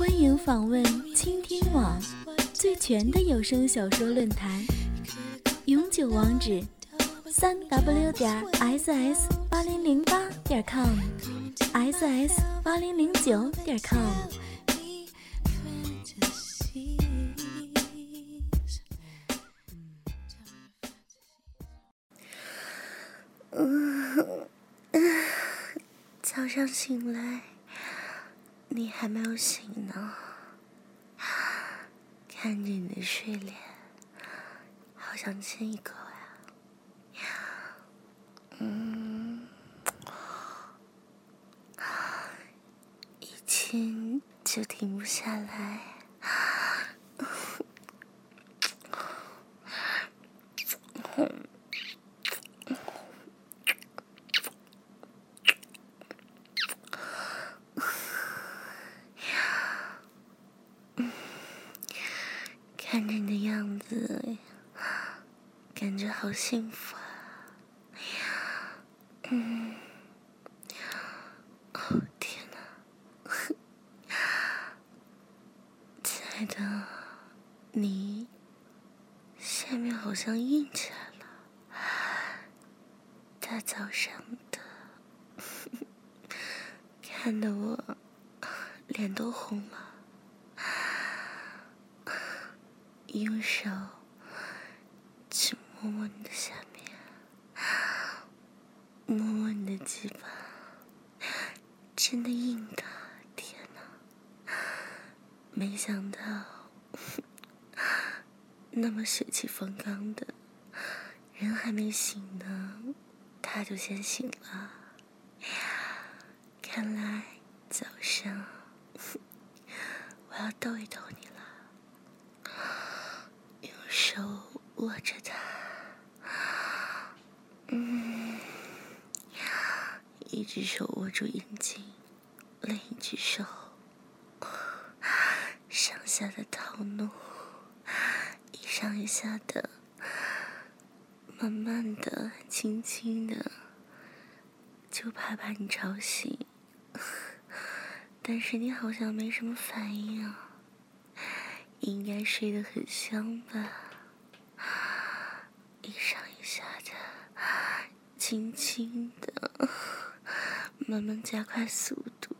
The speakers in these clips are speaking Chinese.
欢迎访问倾听网最全的有声小说论坛，永久网址：三 w 点 ss 八零零八点 com，ss 八零零九点 com。嗯早上醒来，你还没有醒呢。看着你的睡脸，好想亲一口呀。嗯，一亲就停不下来。看着你的样子，感觉好幸福啊！嗯，哦天哪，亲爱的，你下面好像硬起来了，大早上的，看得我脸都红了。用手摸摸你的下面，摸摸你的鸡巴，真的硬的，天哪！没想到 那么血气方刚的人还没醒呢，他就先醒了。看来早上 我要逗一逗你了。用手握着它，嗯，一只手握住阴茎，另一只手 上下的套弄，一上一下的，慢慢的、轻轻的，就怕把你吵醒，但是你好像没什么反应啊。应该睡得很香吧？一上一下的，轻轻的，慢慢加快速度，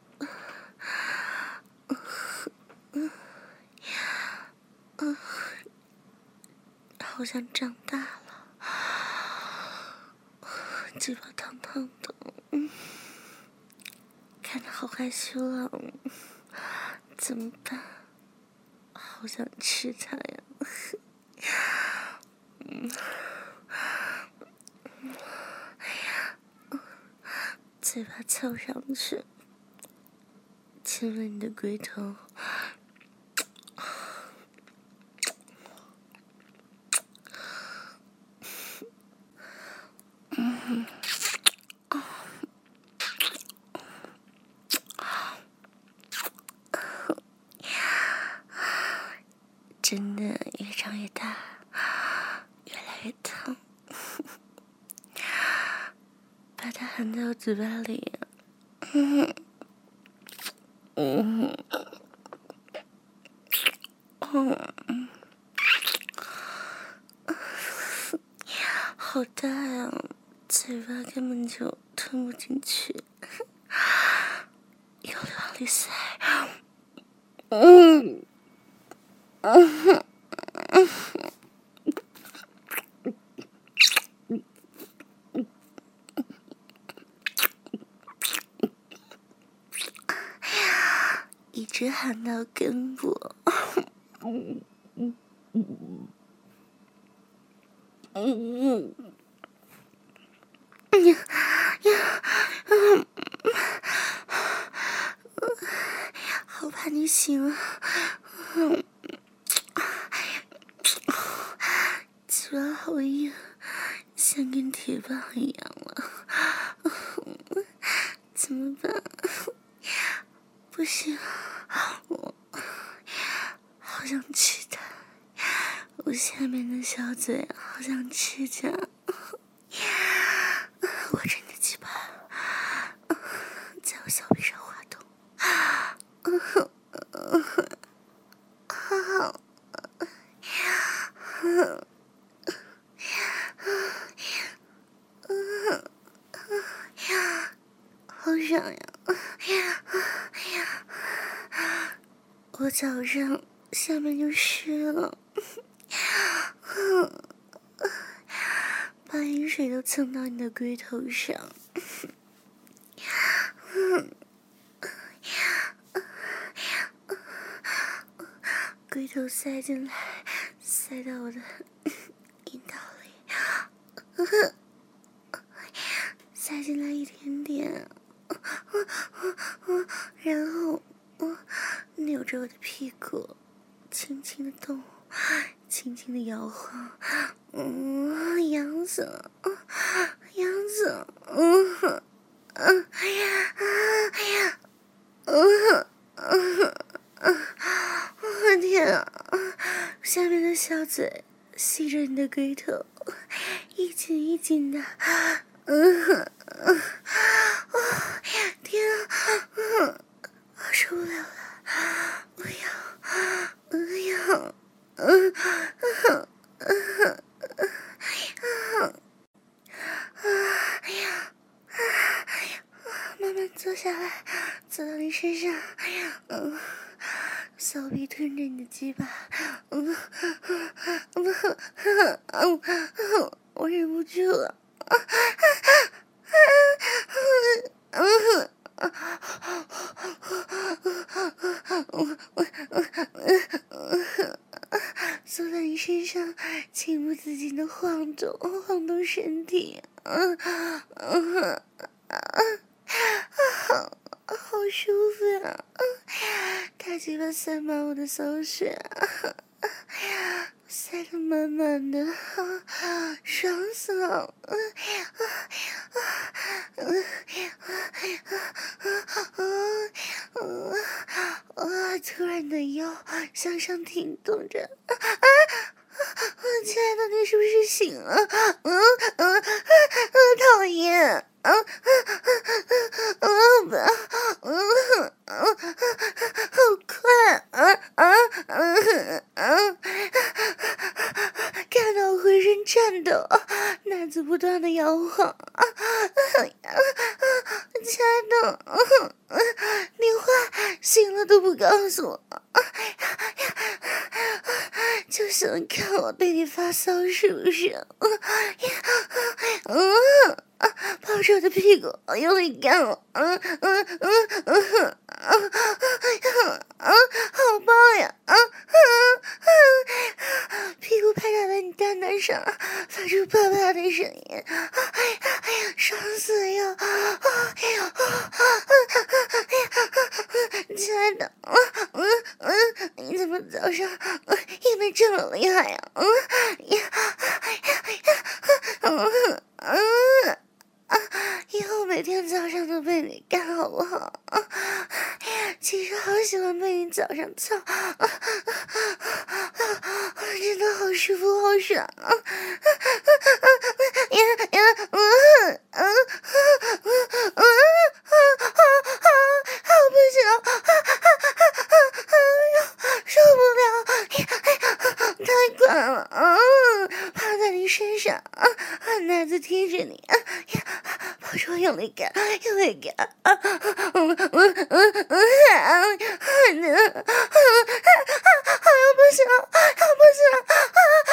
好像长大了，嘴巴烫烫的，看着好害羞啊，怎么办？好想吃它呀！嗯，哎呀，嘴巴凑上去，亲吻你的龟头，嗯。真的越长越大，越来越疼，把嘴巴里，嗯嗯嗯，好大呀，嘴巴根本就吞不进去，用力往里塞，嗯。嗯。一直喊到根部。好怕你醒了。嗯。好硬，像跟铁棒一样了，怎么办？不行，下面的小嘴好想吃亲，我真的奇葩，在我小臂上滑动，好想呀，我早上下面就湿了。把饮水都蹭到你的龟头上，龟头塞进来，塞到我的阴道里。塞进来一点点，然后扭着我的屁股，轻轻的动，轻轻的摇晃，嗯，痒死了，痒死了，嗯，哎呀，哎呀，嗯，嗯，我天啊，下面的小嘴吸着你的龟头，一紧一紧的。嗯，天啊，嗯，我受不了了，我要，我要，嗯，嗯，嗯，嗯，哎呀，哎呀，慢慢坐下来，坐到你身上，哎呀，嗯，小臂吞着你的鸡巴，嗯，嗯，嗯，嗯，我忍不住了。坐在你身上，情不自禁的晃动，晃动身体，嗯嗯嗯，好，好舒服呀！他鸡巴塞满我的骚穴。塞得满满的，爽死了！啊！突然的腰向上挺动着，亲爱的，你是不是醒了？嗯嗯，讨厌！嗯嗯嗯嗯，不要！嗯嗯，好快！嗯嗯嗯嗯。看到浑身颤抖，奶子不断的摇晃，亲爱的，你话醒了都不告诉我，就想看我对你发骚是不是？嗯，抱着我的屁股用力干我，嗯嗯嗯嗯啊啊，好棒呀！啊啊啊，屁股拍打在你蛋蛋上，发出啪啪的声音，哎呀哎呀，爽死呀！哎呀啊啊啊啊，亲爱的，嗯嗯嗯，你怎么早上硬的这么厉害呀？嗯呀呀呀，嗯嗯。以后每天早上都被你干好不好？其实好喜欢被你早上操，真的好舒服好爽啊！呀呀，嗯嗯嗯嗯嗯，好不行，受不了，太快了，趴在你身上，奶子贴着你，呀。我说用力干，用力干，啊，嗯嗯嗯嗯，啊，孩子，啊啊啊啊，好不想，啊不想，啊。